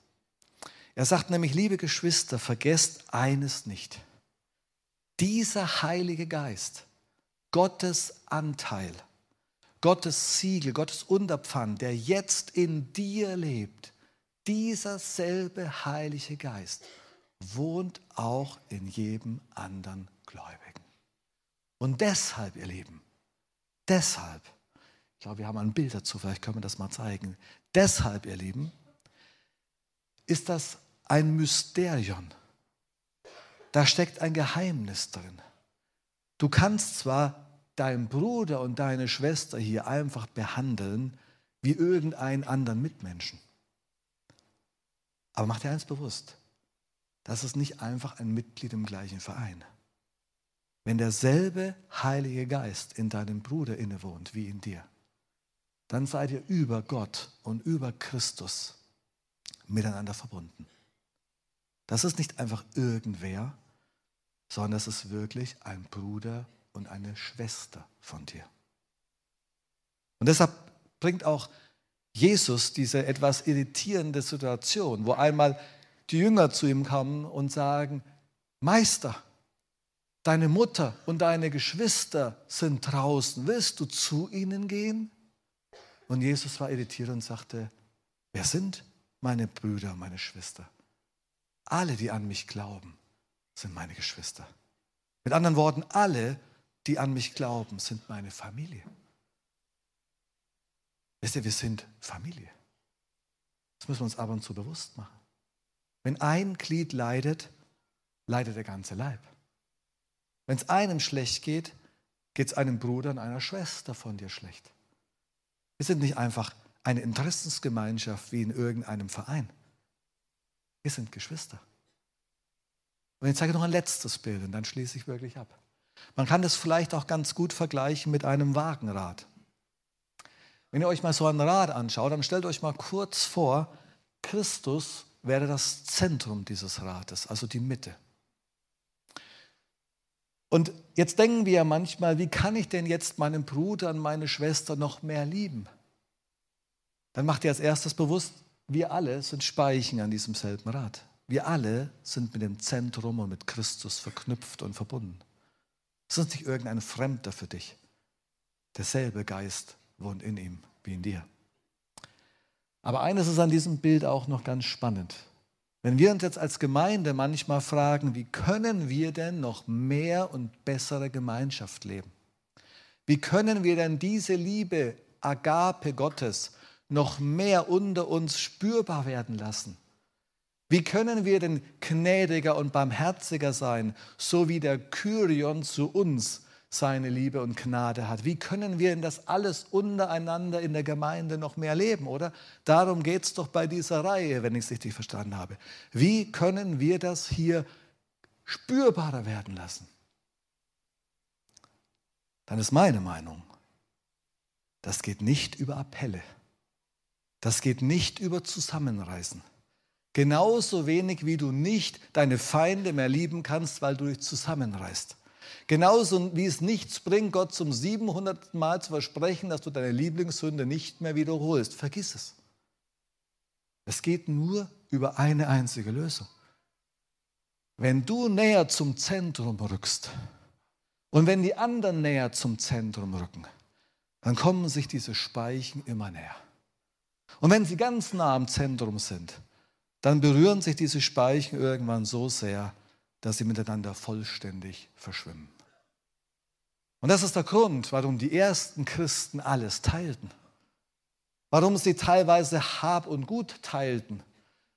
Er sagt nämlich, liebe Geschwister, vergesst eines nicht dieser Heilige Geist, Gottes Anteil, Gottes Siegel, Gottes Unterpfand, der jetzt in dir lebt, dieser selbe Heilige Geist wohnt auch in jedem anderen Gläubigen. Und deshalb, ihr Lieben, deshalb, ich glaube, wir haben ein Bild dazu, vielleicht können wir das mal zeigen. Deshalb, ihr Lieben, ist das ein Mysterium da steckt ein Geheimnis drin. Du kannst zwar deinen Bruder und deine Schwester hier einfach behandeln wie irgendeinen anderen Mitmenschen. Aber mach dir eins bewusst, das ist nicht einfach ein Mitglied im gleichen Verein. wenn derselbe Heilige Geist in deinem Bruder innewohnt wie in dir, dann seid ihr über Gott und über Christus miteinander verbunden. Das ist nicht einfach irgendwer, sondern das ist wirklich ein Bruder und eine Schwester von dir. Und deshalb bringt auch Jesus diese etwas irritierende Situation, wo einmal die Jünger zu ihm kommen und sagen, Meister, deine Mutter und deine Geschwister sind draußen, willst du zu ihnen gehen? Und Jesus war irritiert und sagte, wer sind meine Brüder, meine Schwester? Alle, die an mich glauben, sind meine Geschwister. Mit anderen Worten, alle, die an mich glauben, sind meine Familie. Wisst ihr, wir sind Familie. Das müssen wir uns ab und zu bewusst machen. Wenn ein Glied leidet, leidet der ganze Leib. Wenn es einem schlecht geht, geht es einem Bruder und einer Schwester von dir schlecht. Wir sind nicht einfach eine Interessensgemeinschaft wie in irgendeinem Verein. Wir sind Geschwister. Und jetzt zeige ich noch ein letztes Bild und dann schließe ich wirklich ab. Man kann das vielleicht auch ganz gut vergleichen mit einem Wagenrad. Wenn ihr euch mal so ein Rad anschaut, dann stellt euch mal kurz vor, Christus wäre das Zentrum dieses Rades, also die Mitte. Und jetzt denken wir ja manchmal, wie kann ich denn jetzt meinen Bruder und meine Schwester noch mehr lieben? Dann macht ihr als erstes bewusst, wir alle sind Speichen an diesem selben Rad. Wir alle sind mit dem Zentrum und mit Christus verknüpft und verbunden. Es ist nicht irgendein Fremder für dich. Derselbe Geist wohnt in ihm wie in dir. Aber eines ist an diesem Bild auch noch ganz spannend. Wenn wir uns jetzt als Gemeinde manchmal fragen, wie können wir denn noch mehr und bessere Gemeinschaft leben? Wie können wir denn diese Liebe, Agape Gottes, noch mehr unter uns spürbar werden lassen? Wie können wir denn gnädiger und barmherziger sein, so wie der Kyrion zu uns seine Liebe und Gnade hat. Wie können wir in das alles untereinander in der Gemeinde noch mehr leben, oder? Darum geht es doch bei dieser Reihe, wenn ich es richtig verstanden habe. Wie können wir das hier spürbarer werden lassen? Dann ist meine Meinung, das geht nicht über Appelle. Das geht nicht über Zusammenreißen. Genauso wenig wie du nicht deine Feinde mehr lieben kannst, weil du dich zusammenreißt. Genauso wie es nichts bringt, Gott zum 700. Mal zu versprechen, dass du deine Lieblingssünde nicht mehr wiederholst. Vergiss es. Es geht nur über eine einzige Lösung. Wenn du näher zum Zentrum rückst und wenn die anderen näher zum Zentrum rücken, dann kommen sich diese Speichen immer näher. Und wenn sie ganz nah am Zentrum sind, dann berühren sich diese Speichen irgendwann so sehr, dass sie miteinander vollständig verschwimmen. Und das ist der Grund, warum die ersten Christen alles teilten. Warum sie teilweise Hab und Gut teilten.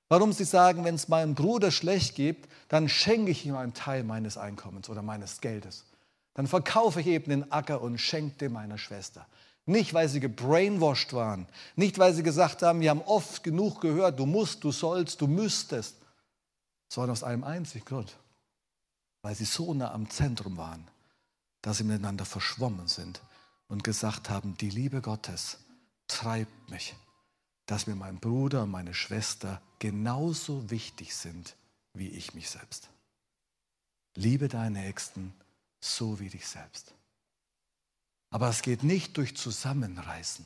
Warum sie sagen, wenn es meinem Bruder schlecht geht, dann schenke ich ihm einen Teil meines Einkommens oder meines Geldes. Dann verkaufe ich eben den Acker und schenke dem meiner Schwester. Nicht, weil sie gebrainwashed waren. Nicht, weil sie gesagt haben, wir haben oft genug gehört, du musst, du sollst, du müsstest. Sondern aus einem einzigen Grund weil sie so nah am Zentrum waren, dass sie miteinander verschwommen sind und gesagt haben, die Liebe Gottes treibt mich, dass mir mein Bruder und meine Schwester genauso wichtig sind wie ich mich selbst. Liebe deinen Nächsten so wie dich selbst. Aber es geht nicht durch Zusammenreißen,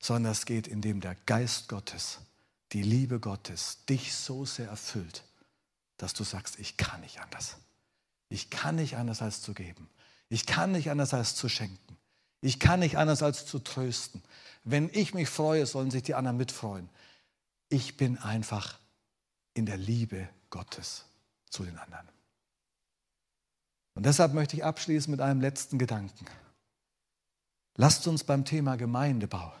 sondern es geht, indem der Geist Gottes, die Liebe Gottes dich so sehr erfüllt, dass du sagst, ich kann nicht anders. Ich kann nicht anders als zu geben. Ich kann nicht anders als zu schenken. Ich kann nicht anders als zu trösten. Wenn ich mich freue, sollen sich die anderen mitfreuen. Ich bin einfach in der Liebe Gottes zu den anderen. Und deshalb möchte ich abschließen mit einem letzten Gedanken. Lasst uns beim Thema Gemeindebau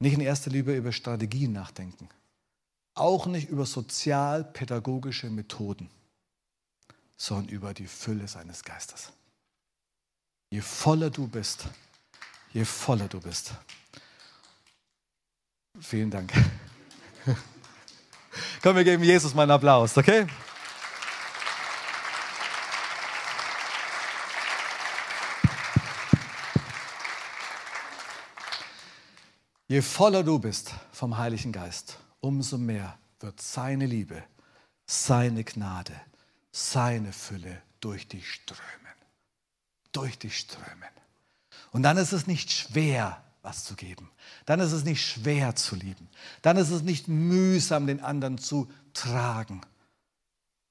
nicht in erster Linie über Strategien nachdenken, auch nicht über sozialpädagogische Methoden sondern über die Fülle seines Geistes. Je voller du bist, je voller du bist. Vielen Dank. Komm, wir geben Jesus mal einen Applaus, okay? Je voller du bist vom Heiligen Geist, umso mehr wird seine Liebe, seine Gnade, seine Fülle durch dich strömen. Durch dich strömen. Und dann ist es nicht schwer, was zu geben. Dann ist es nicht schwer zu lieben. Dann ist es nicht mühsam, den anderen zu tragen,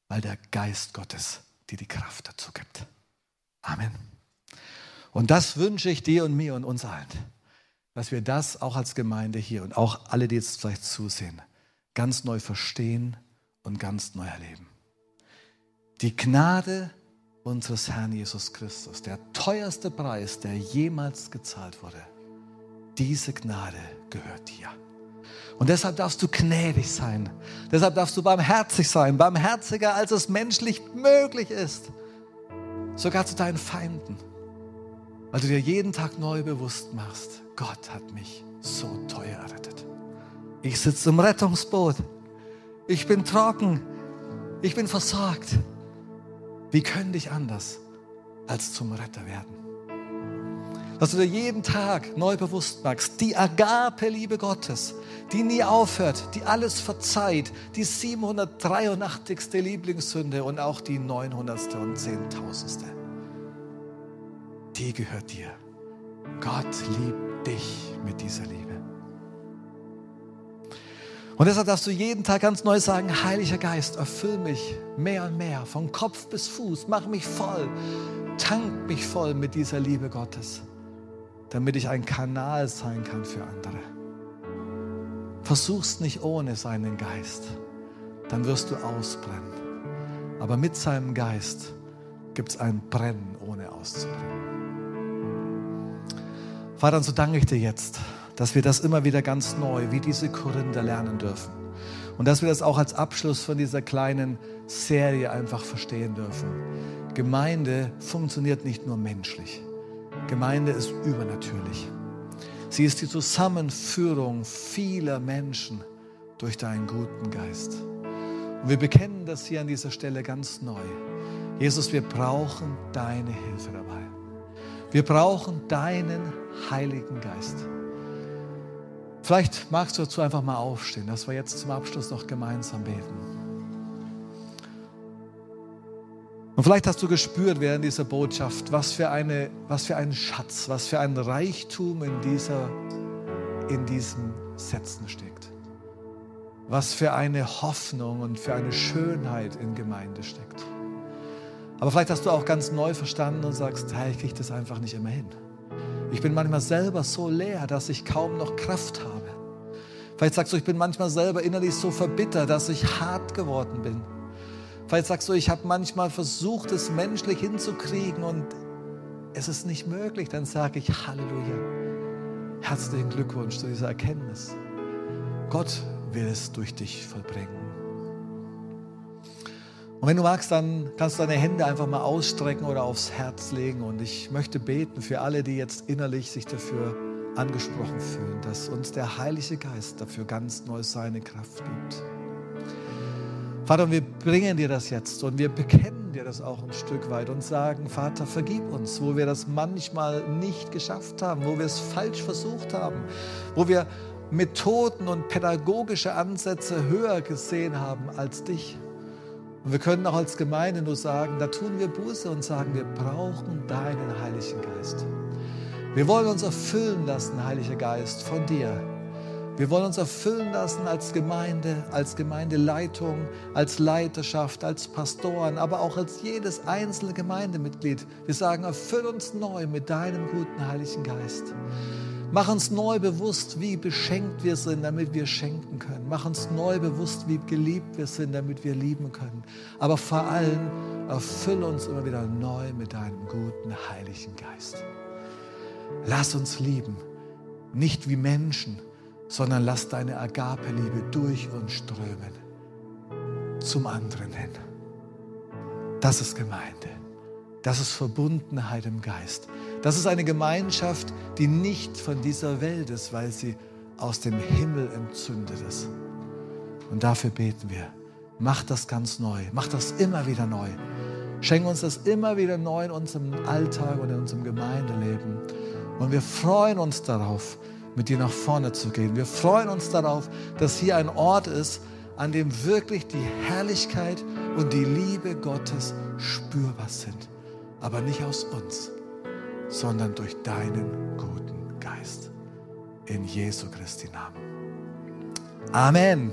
weil der Geist Gottes dir die Kraft dazu gibt. Amen. Und das wünsche ich dir und mir und uns allen dass wir das auch als Gemeinde hier und auch alle, die jetzt vielleicht zusehen, ganz neu verstehen und ganz neu erleben. Die Gnade unseres Herrn Jesus Christus, der teuerste Preis, der jemals gezahlt wurde, diese Gnade gehört dir. Und deshalb darfst du gnädig sein. Deshalb darfst du barmherzig sein, barmherziger, als es menschlich möglich ist. Sogar zu deinen Feinden. Weil du dir jeden Tag neu bewusst machst, Gott hat mich so teuer errettet. Ich sitze im Rettungsboot. Ich bin trocken. Ich bin versorgt. Wie könnte ich anders als zum Retter werden? Dass du dir jeden Tag neu bewusst machst, die Agape-Liebe Gottes, die nie aufhört, die alles verzeiht, die 783. Lieblingssünde und auch die 900. und 10.000. Die gehört dir. Gott liebt dich mit dieser Liebe. Und deshalb darfst du jeden Tag ganz neu sagen, Heiliger Geist, erfüll mich mehr und mehr, von Kopf bis Fuß, mach mich voll, tank mich voll mit dieser Liebe Gottes, damit ich ein Kanal sein kann für andere. Versuch's nicht ohne seinen Geist, dann wirst du ausbrennen. Aber mit seinem Geist gibt es ein Brennen ohne auszubrennen. Vater, und so danke ich dir jetzt, dass wir das immer wieder ganz neu, wie diese Korinther, lernen dürfen. Und dass wir das auch als Abschluss von dieser kleinen Serie einfach verstehen dürfen. Gemeinde funktioniert nicht nur menschlich. Gemeinde ist übernatürlich. Sie ist die Zusammenführung vieler Menschen durch deinen guten Geist. Und wir bekennen das hier an dieser Stelle ganz neu. Jesus, wir brauchen deine Hilfe dabei. Wir brauchen deinen Heiligen Geist. Vielleicht magst du dazu einfach mal aufstehen, dass wir jetzt zum Abschluss noch gemeinsam beten. Und vielleicht hast du gespürt während dieser Botschaft, was für, eine, was für ein Schatz, was für ein Reichtum in, dieser, in diesen Sätzen steckt. Was für eine Hoffnung und für eine Schönheit in Gemeinde steckt. Aber vielleicht hast du auch ganz neu verstanden und sagst, hey, ich kriege das einfach nicht immer hin. Ich bin manchmal selber so leer, dass ich kaum noch Kraft habe. Vielleicht sagst du, ich bin manchmal selber innerlich so verbittert, dass ich hart geworden bin. Vielleicht sagst du, ich habe manchmal versucht, es menschlich hinzukriegen und es ist nicht möglich. Dann sage ich Halleluja. Herzlichen Glückwunsch zu dieser Erkenntnis. Gott will es durch dich vollbringen. Und wenn du magst, dann kannst du deine Hände einfach mal ausstrecken oder aufs Herz legen. Und ich möchte beten für alle, die jetzt innerlich sich dafür angesprochen fühlen, dass uns der Heilige Geist dafür ganz neu seine Kraft gibt. Vater, wir bringen dir das jetzt und wir bekennen dir das auch ein Stück weit und sagen, Vater, vergib uns, wo wir das manchmal nicht geschafft haben, wo wir es falsch versucht haben, wo wir Methoden und pädagogische Ansätze höher gesehen haben als dich. Und wir können auch als Gemeinde nur sagen, da tun wir Buße und sagen, wir brauchen deinen Heiligen Geist. Wir wollen uns erfüllen lassen, Heiliger Geist, von dir. Wir wollen uns erfüllen lassen als Gemeinde, als Gemeindeleitung, als Leiterschaft, als Pastoren, aber auch als jedes einzelne Gemeindemitglied. Wir sagen, erfüll uns neu mit deinem guten Heiligen Geist. Mach uns neu bewusst, wie beschenkt wir sind, damit wir schenken können. Mach uns neu bewusst, wie geliebt wir sind, damit wir lieben können. Aber vor allem erfüll uns immer wieder neu mit deinem guten Heiligen Geist. Lass uns lieben, nicht wie Menschen, sondern lass deine Agape-Liebe durch uns strömen, zum anderen hin. Das ist Gemeinde. Das ist Verbundenheit im Geist. Das ist eine Gemeinschaft, die nicht von dieser Welt ist, weil sie aus dem Himmel entzündet ist. Und dafür beten wir. Mach das ganz neu. Mach das immer wieder neu. Schenk uns das immer wieder neu in unserem Alltag und in unserem Gemeindeleben. Und wir freuen uns darauf, mit dir nach vorne zu gehen. Wir freuen uns darauf, dass hier ein Ort ist, an dem wirklich die Herrlichkeit und die Liebe Gottes spürbar sind. Aber nicht aus uns, sondern durch deinen guten Geist. In Jesu Christi Namen. Amen.